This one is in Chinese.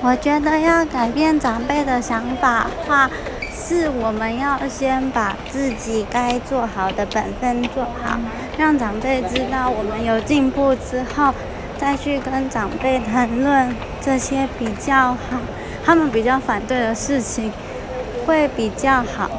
我觉得要改变长辈的想法话是我们要先把自己该做好的本分做好让长辈知道我们有进步之后再去跟长辈谈论这些比较好他们比较反对的事情会比较好。